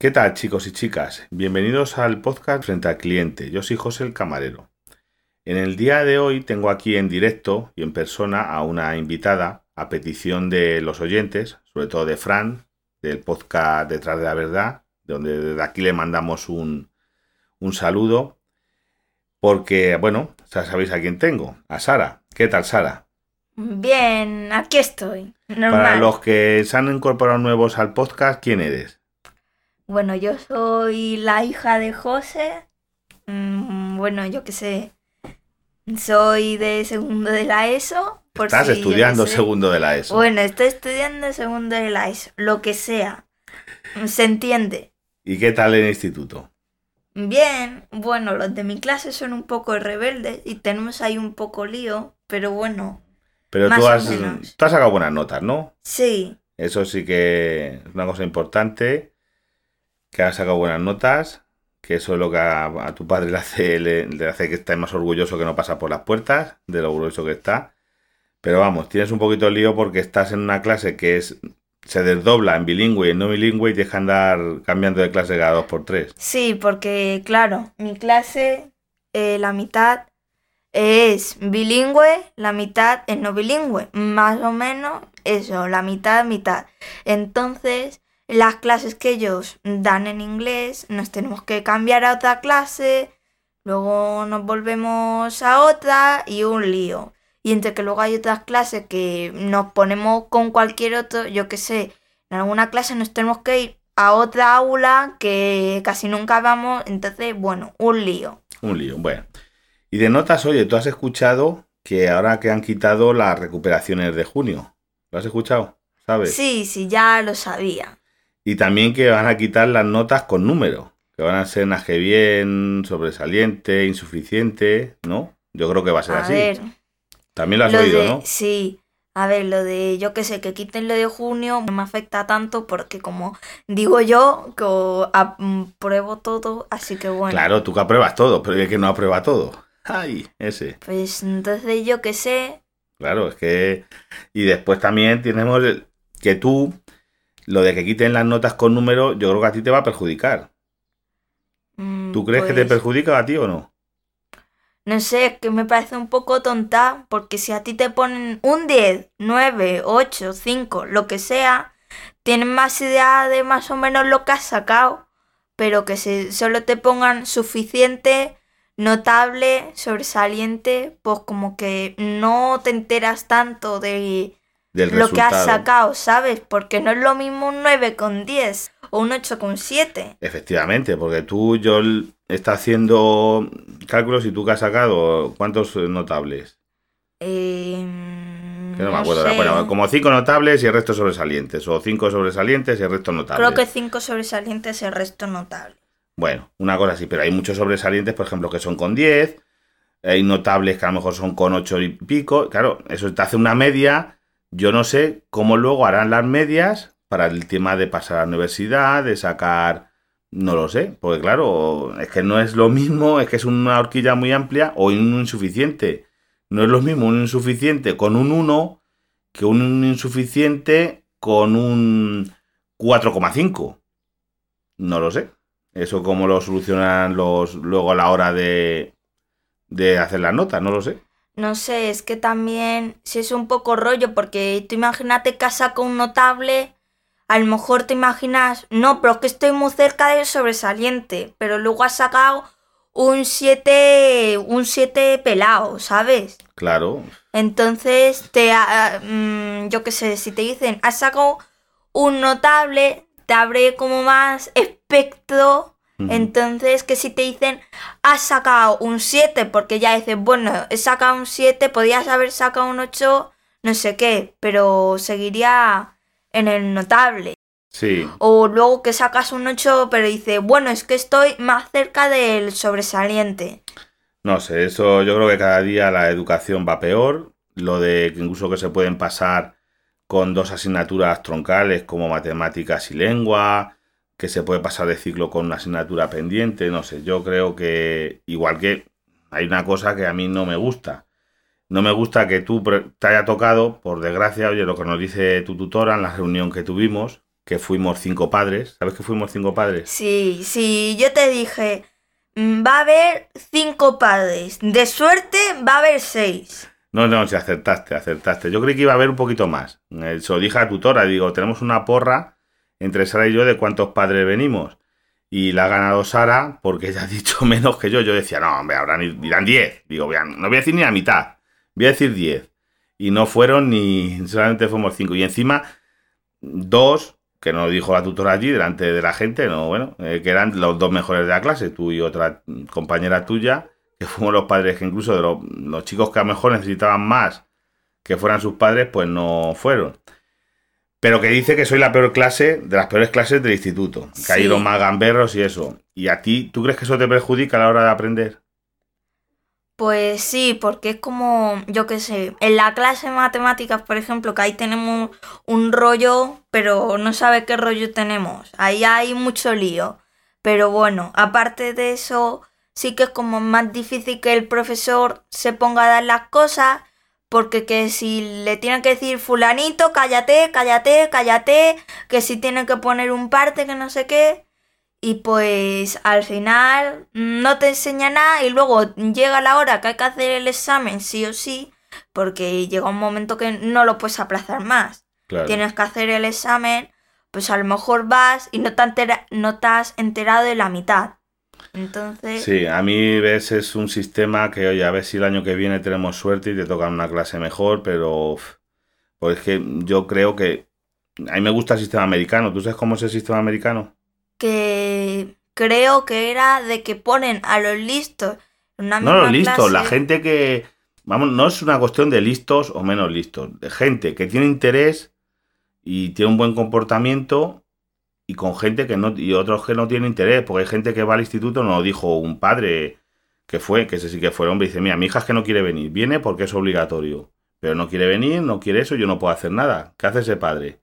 ¿Qué tal chicos y chicas? Bienvenidos al podcast Frente al Cliente. Yo soy José el Camarero. En el día de hoy tengo aquí en directo y en persona a una invitada a petición de los oyentes, sobre todo de Fran, del podcast Detrás de la Verdad, donde desde aquí le mandamos un, un saludo, porque, bueno, ya sabéis a quién tengo, a Sara. ¿Qué tal, Sara? Bien, aquí estoy. Normal. Para los que se han incorporado nuevos al podcast, ¿quién eres? Bueno, yo soy la hija de José. Mm, bueno, yo qué sé. Soy de segundo de la ESO. Por Estás si estudiando sé. segundo de la ESO. Bueno, estoy estudiando segundo de la ESO. Lo que sea. Se entiende. ¿Y qué tal el instituto? Bien, bueno, los de mi clase son un poco rebeldes y tenemos ahí un poco lío, pero bueno, Pero Más tú o has, menos. tú has sacado buenas notas, ¿no? sí, Eso sí que es una cosa importante, que has sacado buenas notas, que eso es lo que a, a tu padre le hace, le, hace que esté más orgulloso que no pasa por las puertas, de lo orgulloso que está. Pero vamos, tienes un poquito de lío porque estás en una clase que es se desdobla en bilingüe y en no bilingüe y tienes que andar cambiando de clase cada dos por tres. sí, porque claro, mi clase, eh, la mitad es bilingüe, la mitad es no bilingüe, más o menos eso, la mitad, mitad. Entonces, las clases que ellos dan en inglés, nos tenemos que cambiar a otra clase, luego nos volvemos a otra y un lío. Y entre que luego hay otras clases que nos ponemos con cualquier otro, yo qué sé, en alguna clase nos tenemos que ir a otra aula que casi nunca vamos, entonces, bueno, un lío. Un lío, bueno. Y de notas, oye, tú has escuchado que ahora que han quitado las recuperaciones de junio. ¿Lo has escuchado? ¿Sabes? Sí, sí, ya lo sabía. Y también que van a quitar las notas con número, que van a ser naje bien, sobresaliente, insuficiente, ¿no? Yo creo que va a ser A así. ver, También lo has lo oído, de, ¿no? sí, a ver, lo de, yo qué sé, que quiten lo de junio no me afecta tanto porque como digo yo, que apruebo todo, así que bueno. Claro, tú que apruebas todo, pero es que no aprueba todo. Ay, ese. Pues entonces yo qué sé, Claro, es que... Y después también tenemos el- que tú, lo de que quiten las notas con número, yo creo que a ti te va a perjudicar. mm, ¿Tú crees que te pues, perjudica a ti o no? No sé, es que me parece un poco tonta, porque si a ti te ponen un 10, 9, 8, 5, lo que sea, tienes más idea de más o menos lo que has sacado, pero que si solo te pongan suficiente, notable, sobresaliente, pues como que no te enteras tanto de Del lo que has sacado, ¿sabes? Porque no es lo mismo un 9 con 10 o un 8 con 7. Efectivamente, porque tú, Joel, está haciendo cálculos y tú que has sacado, ¿cuántos eh, notables? Eh, Que no me acuerdo. ahora. sé. Bueno, como cinco notables y el resto sobresalientes. O cinco sobresalientes y el resto notables. Creo que 5 sobresalientes y el resto notable. Bueno, una cosa así, pero hay muchos sobresalientes, por ejemplo, que son con 10. Hay notables que a lo mejor son con 8 y pico. Claro, eso te hace una media. Yo no sé cómo luego harán las medias para el tema de pasar a la universidad, de sacar. No lo sé, porque claro, es que no es lo mismo, es que es una horquilla muy amplia o un insuficiente. No es lo mismo un insuficiente con un 1 que un insuficiente con un 4,5. No lo sé. Eso cómo lo solucionan los luego a la hora de, de hacer las notas, no lo sé. No sé, es que también si es un poco rollo, porque tú imagínate que has sacado un notable, a lo mejor te imaginas, no, pero es que estoy muy cerca del sobresaliente, pero luego has sacado un 7, un 7 pelado, ¿sabes? Claro, Entonces, te, ah, mm, yo qué sé, si te dicen, has sacado un notable, te abre como más espectro. Entonces, que si te dicen, has sacado un 7, porque ya dices, bueno, he sacado un 7, podías haber sacado un 8, no sé qué, pero seguiría en el notable. sí, O luego que sacas un 8, pero dices, bueno, es que estoy más cerca del sobresaliente. no sé, eso yo creo que cada día la educación va peor. Lo de que incluso que se pueden pasar con dos asignaturas troncales como matemáticas y lengua, que se puede pasar de ciclo con una asignatura pendiente, no sé, yo creo que igual que hay una cosa que a mí no me gusta. No me gusta que tú te haya tocado, por desgracia, oye, lo que nos dice tu tutora en la reunión que tuvimos, que fuimos cinco padres. ¿Sabes que fuimos cinco padres? Sí, sí, yo te dije, mm, va a haber cinco padres. De suerte va a haber seis. No, no, si acertaste, acertaste. Yo creí que iba a haber un poquito más. Eh, Se lo dije a la tutora, digo, tenemos una porra entre Sara y yo de cuántos padres venimos. Y la ha ganado Sara porque ella ha dicho menos que yo. Yo decía, no, hombre, habrán, dirán 10. Digo, no voy a decir ni la mitad, voy a decir 10. Y no fueron ni, solamente fuimos cinco. Y encima, dos, que nos dijo la tutora allí, delante de la gente, no, bueno, eh, que eran los dos mejores de la clase, tú y otra compañera tuya, que fuimos los padres que incluso de los, los chicos que a lo mejor necesitaban más que fueran sus padres, pues no fueron. Pero que dice que soy la peor clase, de las peores clases del instituto. Que hay Sí. los más gamberros y eso. Y a ti, ¿tú crees que eso te perjudica a la hora de aprender? Pues sí, porque es como, yo qué sé, en la clase de matemáticas, por ejemplo, que ahí tenemos un rollo, pero no sabe qué rollo tenemos. Ahí hay mucho lío. Pero bueno, aparte de eso, sí que es como más difícil que el profesor se ponga a dar las cosas, porque que si le tiene que decir fulanito, cállate, cállate, cállate, que si tiene que poner un parte, que no sé qué. Y pues al final no te enseña nada y luego llega la hora que hay que hacer el examen sí o sí, porque llega un momento que no lo puedes aplazar más. Claro. Tienes que hacer el examen, pues a lo mejor vas y no te, no te has enterado de la mitad. Entonces, Sí, a mí ves es un sistema que, oye, a ver si el año que viene tenemos suerte y te toca una clase mejor, pero pues es que yo creo que a mí me gusta el sistema americano. ¿Tú sabes cómo es el sistema americano? que creo que era de que ponen a los listos una No los listos, la gente que, vamos, no es una cuestión de listos o menos listos, de gente que tiene interés y tiene un buen comportamiento y con gente que no, y otros que no tienen interés, porque hay gente que va al instituto, nos dijo un padre que fue, que ese sí que fue hombre, dice, mira, mi hija es que no quiere venir, viene porque es obligatorio, pero no quiere venir, no quiere eso, yo no puedo hacer nada. ¿Qué hace ese padre?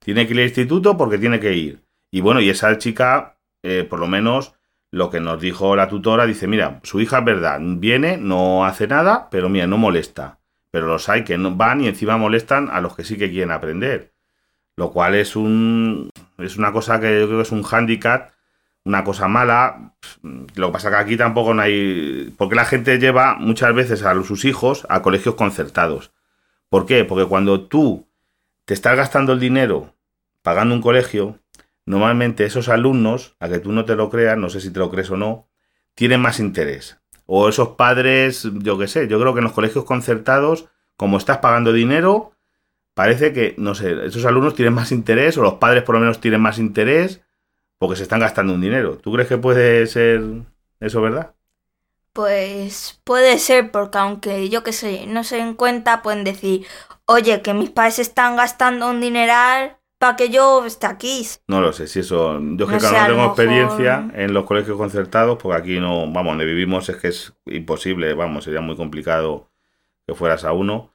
Tiene que ir al instituto porque tiene que ir. Y bueno, y esa chica, eh, por lo menos, lo que nos dijo la tutora, dice, mira, su hija es verdad, viene, no hace nada, pero mira, no molesta. Pero los hay que no van y encima molestan a los que sí que quieren aprender. Lo cual es un es una cosa que yo creo que es un hándicap, una cosa mala. Lo que pasa que aquí tampoco no hay... Porque la gente lleva muchas veces a sus hijos a colegios concertados. ¿Por qué? Porque cuando tú te estás gastando el dinero pagando un colegio, normalmente esos alumnos, a que tú no te lo creas, no sé si te lo crees o no, tienen más interés. O esos padres, yo qué sé, yo creo que en los colegios concertados, como estás pagando dinero, parece que, no sé, esos alumnos tienen más interés, o los padres por lo menos tienen más interés, porque se están gastando un dinero. ¿Tú crees que puede ser eso verdad? Pues puede ser, porque aunque yo que sé, no se den cuenta, pueden decir, oye, que mis padres están gastando un dineral para que yo esté aquí. No lo sé, si eso. Yo es que No claro, no tengo mejor- experiencia en los colegios concertados, porque aquí no, vamos, donde vivimos es que es imposible, vamos, sería muy complicado que fueras a uno,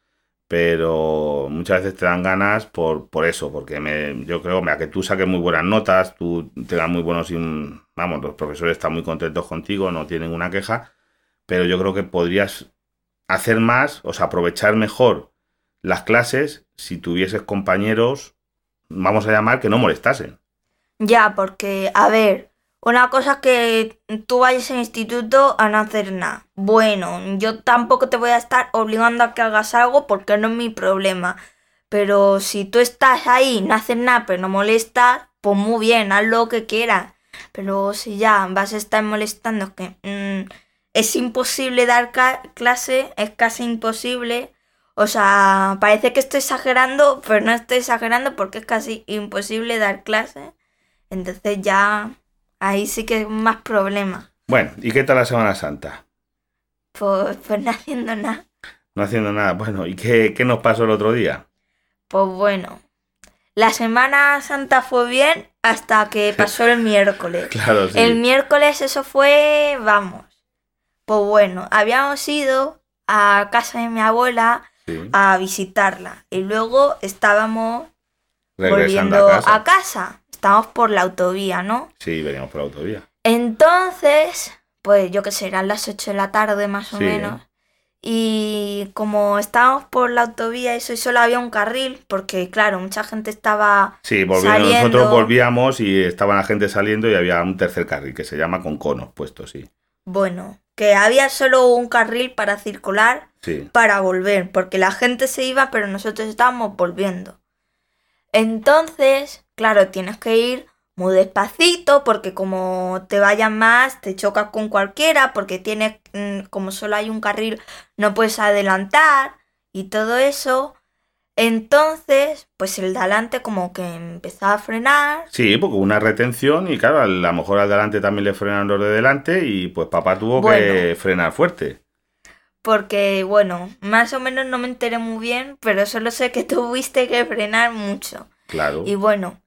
pero muchas veces te dan ganas por, por eso, porque me, yo creo, que tú saques muy buenas notas, tú tengas muy buenos, vamos, los profesores están muy contentos contigo, no tienen una queja, pero yo creo que podrías hacer más, o sea, aprovechar mejor las clases si tuvieses compañeros, vamos a llamar, que no molestasen. Ya, porque, a ver, una cosa es que tú vayas al instituto a no hacer nada. Bueno, yo tampoco te voy a estar obligando a que hagas algo porque no es mi problema. Pero si tú estás ahí, no haces nada, pero no molestas, pues muy bien, haz lo que quieras. Pero si ya vas a estar molestando, es que mm, es imposible dar clase, es casi imposible. O sea, parece que estoy exagerando, pero no estoy exagerando porque es casi imposible dar clase. Entonces ya ahí sí que es más problema. Bueno, ¿y qué tal la Semana Santa? Pues, pues no haciendo nada. No haciendo nada. Bueno, ¿y qué, qué nos pasó el otro día? Pues bueno, la Semana Santa fue bien hasta que pasó el miércoles. Claro, sí. El miércoles eso fue, vamos. Pues bueno, habíamos ido a casa de mi abuela sí. a visitarla y luego estábamos Regresando volviendo a casa. a casa. Estábamos por la autovía, ¿no? Sí, veníamos por la autovía. Entonces, pues yo que sé, eran las 8 de la tarde más o Sí. menos. Y como estábamos por la autovía, eso y solo había un carril, porque claro, mucha gente estaba. Sí, volviendo, Saliendo. nosotros volvíamos y estaba la gente saliendo y había un tercer carril que se llama con conos puestos, sí. Bueno, que había solo un carril para circular Sí. para volver, porque la gente se iba, pero nosotros estábamos volviendo. Entonces, claro, tienes que ir muy despacito, porque como te vayas más, te chocas con cualquiera, porque tienes, mm, como solo hay un carril, no puedes adelantar y todo eso. Entonces, pues el de adelante como que empezó a frenar. Sí, porque una retención y claro, a lo mejor al delante también le frenaron los de delante y pues papá tuvo que frenar fuerte. Porque, bueno, más o menos no me enteré muy bien, pero solo sé que tuviste que frenar mucho. Claro. Y bueno,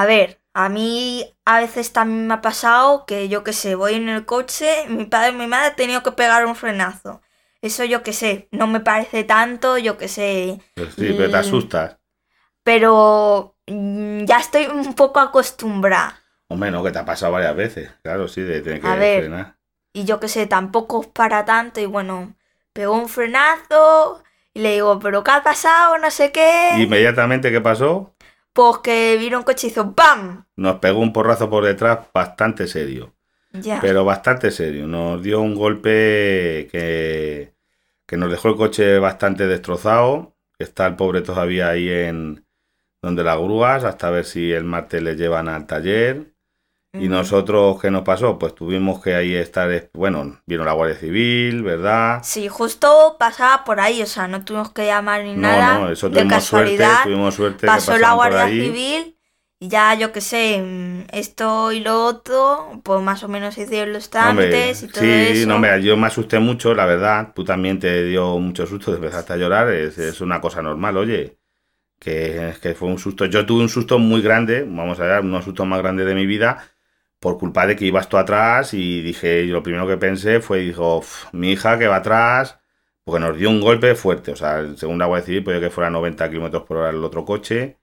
a ver, a mí a veces también me ha pasado que yo que sé, voy en el coche, mi padre y mi madre han tenido que pegar un frenazo. Eso yo que sé, no me parece tanto, yo que sé, Pues sí, pero te Mm. asustas. pero mm, ya estoy un poco acostumbrada. Hombre, no, que te ha pasado varias veces. Claro, sí, de tener que A ver. frenar. Y yo que sé, tampoco es para tanto y bueno, pegó un frenazo y le digo, pero ¿qué ha pasado? No sé qué. Inmediatamente, ¿qué pasó? Pues que vino un coche hizo ¡BAM! Nos pegó un porrazo por detrás bastante serio. Ya. Pero bastante serio. Nos dio un golpe que, que nos dejó el coche bastante destrozado. Está el pobre todavía ahí en donde las grúas, hasta ver si el martes le llevan al taller. Y nosotros, ¿qué nos pasó? Pues tuvimos que ahí estar, bueno, vino la Guardia Civil, ¿verdad? Sí, justo pasaba por ahí, o sea, no tuvimos que llamar ni No, nada. no, eso de tuvimos suerte, casualidad tuvimos suerte pasó la Guardia. Civil y ya yo que sé, mm, esto y lo otro, pues más o menos hicieron los Hombre, trámites y todo sí, eso. no, hombre, yo me asusté mucho, la verdad. Tú también te dio mucho susto, te empezaste a llorar. Es, es una cosa normal, oye. Que, que fue un susto. Yo tuve un susto muy grande, vamos a ver, uno de los sustos más grandes de mi vida, por culpa de que ibas tú atrás. Y dije, y lo primero que pensé fue, dijo, "Uf, mi hija que va atrás, porque nos dio un golpe fuerte. O sea, según la Guardia Civil, puede que fuera 90 kilómetros por hora el otro coche.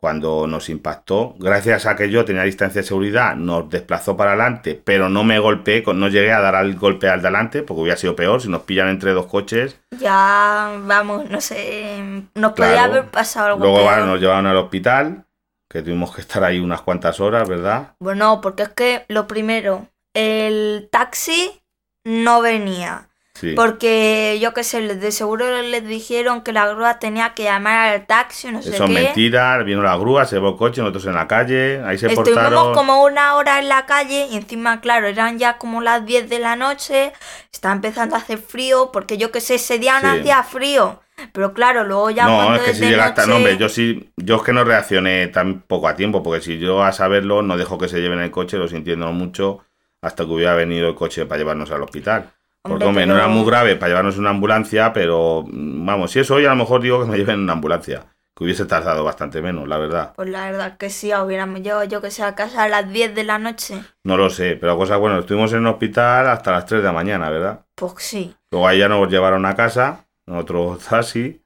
Cuando nos impactó, gracias a que yo tenía distancia de seguridad, nos desplazó para adelante, pero no me golpeé, no llegué a dar al golpe al delante, porque hubiera sido peor si nos pillan entre dos coches. Ya, vamos, no sé, nos podía haber pasado algo Luego peor. bueno, nos llevaron al hospital, que tuvimos que estar ahí unas cuantas horas, ¿verdad? Bueno, porque es que lo primero, el taxi no venía. Sí. Porque yo qué sé, de seguro les dijeron que la grúa tenía que llamar al taxi, no sé Eso es qué. mentira, vino la grúa, se llevó el coche, nosotros en la calle, ahí se Estuvimos portaron. como una hora en la calle y encima, claro, eran ya como las 10 de la noche, estaba empezando a hacer frío, porque yo que sé, ese día no Sí. hacía frío. Pero claro, luego ya No, cuando es que es si de llega hasta. noche- No, hombre, yo sí. Yo es que no reaccioné tan poco a tiempo, porque si yo a saberlo no dejo que se lleven el coche, lo sintiendo mucho, hasta que hubiera venido el coche para llevarnos al hospital. Porque, Hombre, no era muy grave para llevarnos una ambulancia, pero mm, vamos, si es hoy, a lo mejor digo que me lleven en una ambulancia, que hubiese tardado bastante menos, la verdad. Pues la verdad que sí, hubiéramos llegado yo que sé a casa a las 10 de la noche. No lo sé, pero cosa bueno, estuvimos en el hospital hasta las 3 de la mañana, ¿verdad? Pues sí. Luego ahí ya nos llevaron a casa, en otro taxi,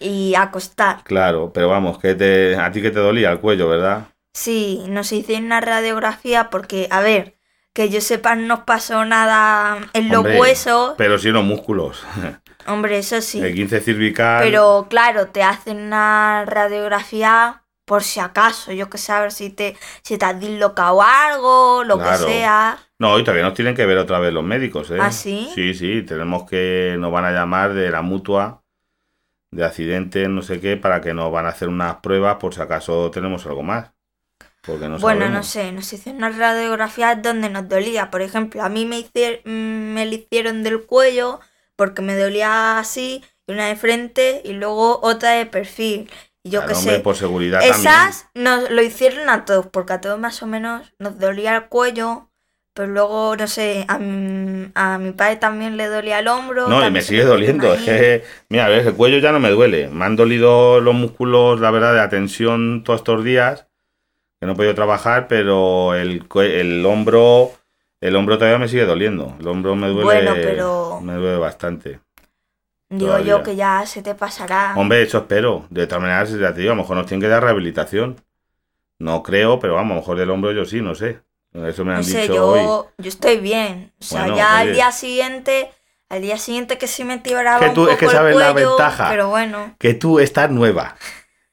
Y acostar. claro, pero vamos, que te, a ti que te dolía el cuello, ¿verdad? Sí, nos hicieron una radiografía porque, a ver, que yo sepa, no nos pasó nada en los Hombre, huesos. Pero sí en los músculos. Hombre, eso sí. El 15 cervical. Pero claro, te hacen una radiografía por si acaso, yo que sé, a ver si te, si te has dislocado algo, lo Claro. que sea. No, y todavía nos tienen que ver otra vez los médicos, ¿eh? ¿Ah, sí? Sí, sí, tenemos que, nos van a llamar de la mutua, de accidente, no sé qué, para que nos van a hacer unas pruebas por si acaso tenemos algo más. Porque no bueno, no sé, nos hicieron una radiografía donde nos dolía. Por ejemplo, a mí me, hici- mm, me la hicieron del cuello porque me dolía así, y una de frente y luego otra de perfil. Y yo qué sé. por seguridad también. Esas nos lo hicieron a todos, porque a todos más o menos nos dolía el cuello, pero luego, no sé, a mi, a mi padre también le dolía el hombro. No, y también me sigue le hicieron doliendo. Es que, mira, a ver, el cuello ya no me duele. Me han dolido los músculos, la verdad, de la tensión todos estos días, que no he podido trabajar, pero el, el hombro, el hombro todavía me sigue doliendo. El hombro me duele, Bueno, pero- me duele bastante. Digo todavía. yo que ya se te pasará. Hombre, eso espero. De todas maneras, ya te digo, a lo mejor nos tienen que dar rehabilitación. No creo, pero vamos, a lo mejor del hombro yo sí, no sé. Eso me han no sé, dicho yo, hoy. yo estoy bien. O sea, Bueno, ya al día siguiente Al día siguiente que sí me tiraba Que un tú- poco es que el sabes la cuello, ventaja. pero bueno. Que tú estás nueva.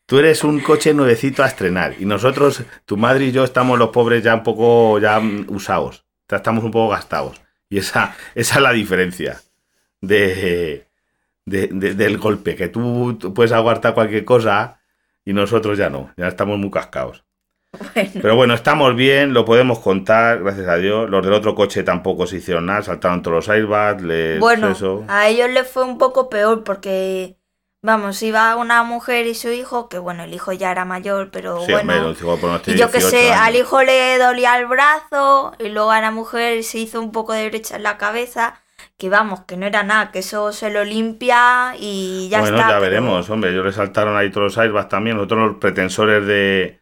Tú eres un coche nuevecito a estrenar. Y nosotros, tu madre y yo, estamos los pobres ya un poco ya mm, usados. Ya estamos un poco gastados. Y esa, esa es la diferencia de, de- de- del golpe. Que tú, tú puedes aguantar cualquier cosa y nosotros ya no. Ya estamos muy cascados. Bueno, Pero bueno, estamos bien, lo podemos contar, gracias a Dios. Los del otro coche tampoco se hicieron nada, saltaron todos los airbags, les bueno eso. a ellos les fue un poco peor porque, vamos, iba una mujer y su hijo, que bueno, el hijo ya era mayor, pero Sí, hombre, bueno. por Y yo que 18 sé, años. al hijo le dolía el brazo y luego a la mujer se hizo un poco de brecha en la cabeza, que vamos, que no era nada, que eso se lo limpia y ya bueno, está. ya pero veremos, hombre. Ellos le saltaron ahí todos los airbags también. Nosotros los pretensores de,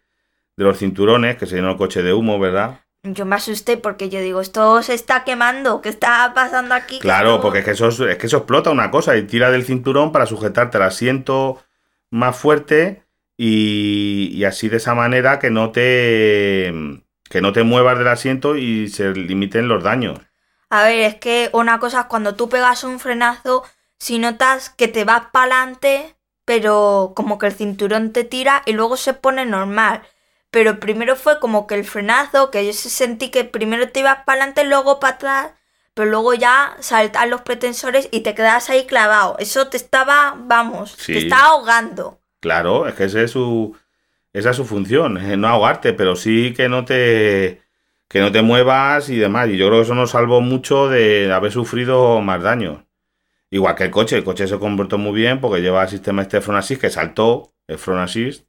de los cinturones, que se llenó el coche de humo, ¿verdad? Yo me asusté porque yo digo, esto se está quemando, ¿qué está pasando aquí? Claro, porque es que, eso, es es que eso explota una cosa y tira del cinturón para sujetarte el asiento más fuerte y, y así de esa manera que no te que no te muevas del asiento y se limiten los daños. A ver, es que una cosa es cuando tú pegas un frenazo, si notas que te vas para adelante, pero como que el cinturón te tira y luego se pone normal. Pero primero fue como que el frenazo, que yo sentí que primero te ibas para adelante, luego para atrás, pero luego ya saltan los pretensores y te quedas ahí clavado. Eso te estaba, vamos, Sí. te estaba ahogando. Claro, es que ese es su, esa es su función, es no ahogarte, pero sí que no te que no te muevas y demás. Y yo creo que eso nos salvó mucho de haber sufrido más daños. Igual que el coche, el coche se comportó muy bien porque lleva el sistema este Front Assist que saltó, el Front Assist,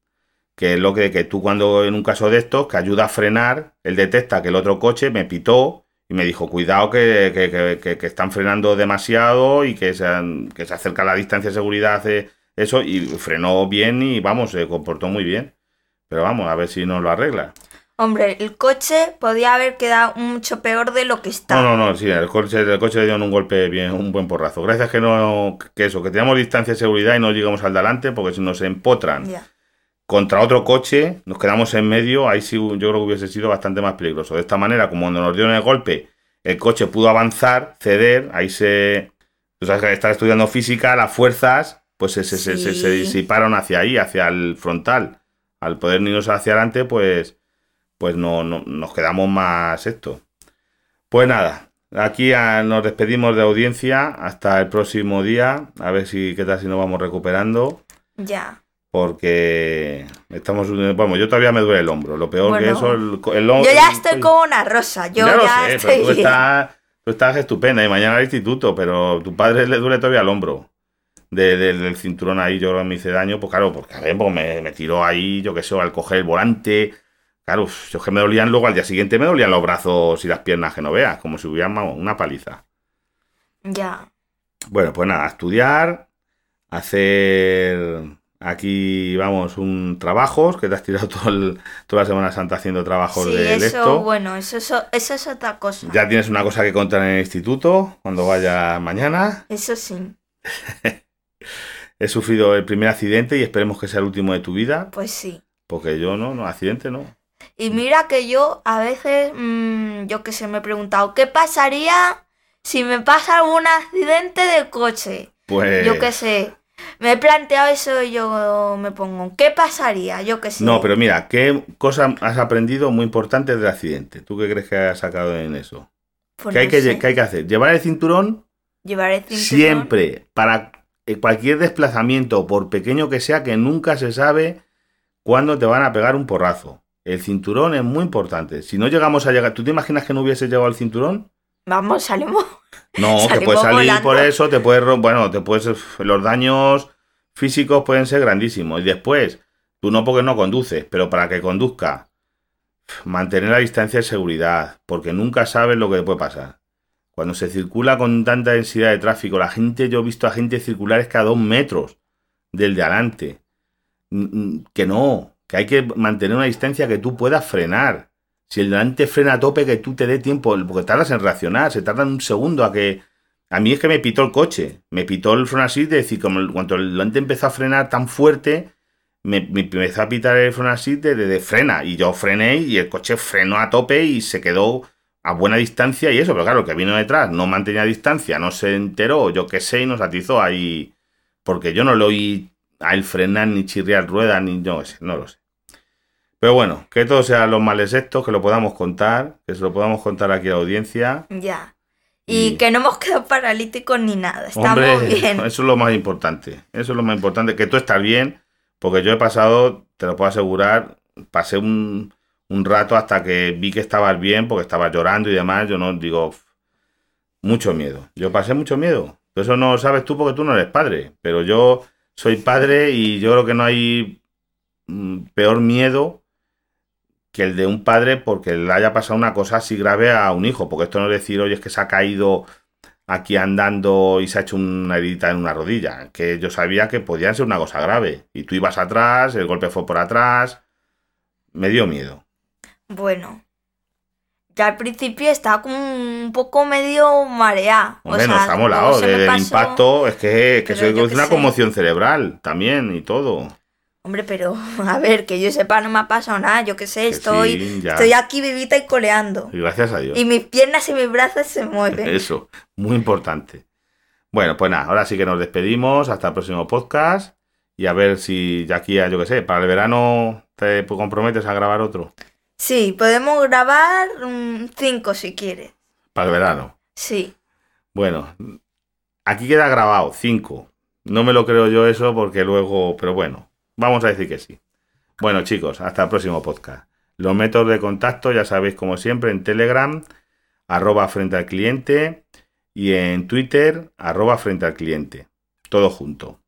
que es lo que, que tú cuando en un caso de estos, que ayuda a frenar, él detecta que el otro coche me pitó y me dijo, cuidado que, que- que- están frenando demasiado y que se, han- que se acerca la distancia de seguridad hace eso y frenó bien y vamos, se comportó muy bien. Pero vamos, a ver si nos lo arregla. Hombre, el coche podía haber quedado mucho peor de lo que está. No, no, no, sí, el coche, el coche le dieron un golpe bien, un buen porrazo. Gracias que no, que eso, que teníamos distancia de seguridad y no llegamos al delante porque si nos empotran. Contra otro coche, nos quedamos en medio, ahí sí yo creo que hubiese sido bastante más peligroso. De esta manera, como cuando nos dieron el golpe, el coche pudo avanzar, ceder, ahí se... Tú sabes que estás estudiando física, las fuerzas, pues se, se, se- se- disiparon hacia ahí, hacia el frontal. Al poder irnos hacia adelante, pues, pues no, no- nos quedamos más esto. Pues nada, aquí nos despedimos de audiencia hasta el próximo día, a ver si qué tal si nos vamos recuperando Ya. Porque estamos bueno yo todavía me duele el hombro lo peor que eso el, el hom- Yo ya estoy como una rosa. Yo ya ya, lo sé, estoy tú bien. estás, tú estás estupenda y mañana al instituto pero a tu padre le duele todavía el hombro de- de- del cinturón ahí yo creo que me hice daño pues claro porque a ver, pues me, me tiró ahí yo qué sé al coger el volante claro yo es que me dolían luego al día siguiente me dolían los brazos y las piernas que no veas como si hubieran vamos, una paliza Ya. bueno, pues nada, estudiar, hacer aquí, vamos, un trabajos, que te has tirado todo el- toda la Semana Santa haciendo trabajos Sí, de eso, esto. bueno, eso, eso, eso es otra cosa. Ya tienes una cosa que contar en el instituto cuando vaya mañana. Eso sí. He sufrido el primer accidente y esperemos que sea el último de tu vida, Pues sí. porque yo no, no, accidente no. Y mira que yo a veces, mm, yo que sé, me he preguntado, ¿qué pasaría si me pasa algún accidente de coche? Pues Yo qué sé. Me he planteado eso y yo me pongo, ¿qué pasaría? Yo qué sé. No, pero mira, ¿qué cosa has aprendido muy importante del accidente? ¿Tú qué crees que has sacado en eso? Pues ¿Qué, hay que, qué hay que hacer? Llevar el cinturón Llevar el cinturón. Siempre, para eh, cualquier desplazamiento, por pequeño que sea, que nunca se sabe cuándo te van a pegar un porrazo. El cinturón es muy importante. Si no llegamos a llegar, ¿tú te imaginas que no hubiese llegado al cinturón? Vamos, salimos. No, que Salimos puedes salir volando. por eso, te puedes, bueno, te puedes, los daños físicos pueden ser grandísimos. Y después, tú no porque no conduces, pero para que conduzca, mantener la distancia de seguridad, porque nunca sabes lo que te puede pasar. Cuando se circula con tanta densidad de tráfico, la gente, yo he visto a gente circulares cada dos metros del de adelante. Que no, que hay que mantener una distancia que tú puedas frenar. Si el delante frena a tope, que tú te dé tiempo, porque tardas en reaccionar, se tarda un segundo a que... A mí es que me pitó el coche, me pitó el front assist, de decir, como el- cuando el delante empezó a frenar tan fuerte, me, empezó a pitar el front assist de, frena, y yo frené y el coche frenó a tope y se quedó a buena distancia y eso, pero claro, que vino detrás no mantenía distancia, no se enteró, yo qué sé, y nos atizó ahí. Porque yo no lo oí a él frenar ni chirriar ruedas, ni yo sé, no lo sé. Pero bueno, que todos sean los males estos, que lo podamos contar, que se lo podamos contar aquí a la audiencia. Ya. Y, Y- que no hemos quedado paralíticos ni nada. Estamos Hombre, bien. eso es lo más importante. Eso es lo más importante, que tú estás bien, porque yo he pasado, te lo puedo asegurar, pasé un, un rato hasta que vi que estabas bien, porque estabas llorando y demás. Yo no digo, "Uf, mucho miedo. Yo pasé mucho miedo. Eso no lo sabes tú porque tú no eres padre, pero yo soy padre y yo creo que no hay mm, peor miedo que el de un padre porque le haya pasado una cosa así grave a un hijo, porque esto no es decir, oye, es que se ha caído aquí andando y se ha hecho una herida en una rodilla, que yo sabía que podía ser una cosa grave. Y tú ibas atrás, el golpe fue por atrás, me dio miedo. Bueno. Ya al principio estaba como un poco medio mareada. Hombre, o sea, nos ha molado, del impacto, es que, que yo produce qué una conmoción cerebral también y todo. Hombre, pero a ver, que yo sepa, no me ha pasado nada. Yo qué sé, Que estoy, sí, estoy aquí vivita y coleando. Y gracias a Dios. Y mis piernas y mis brazos se mueven. Eso, muy importante. Bueno, pues nada, ahora sí que nos despedimos. Hasta el próximo podcast. Y a ver si ya aquí, yo qué sé, para el verano te comprometes a grabar otro. Sí, podemos grabar mm, cinco si quieres. Para el verano. Sí. Bueno, aquí queda grabado, 5. No me lo creo yo eso porque luego, pero bueno, vamos a decir que sí. Bueno, chicos, hasta el próximo podcast. Los métodos de contacto, ya sabéis, como siempre, en Telegram, arroba frente al cliente y en Twitter, arroba frente al cliente. Todo junto.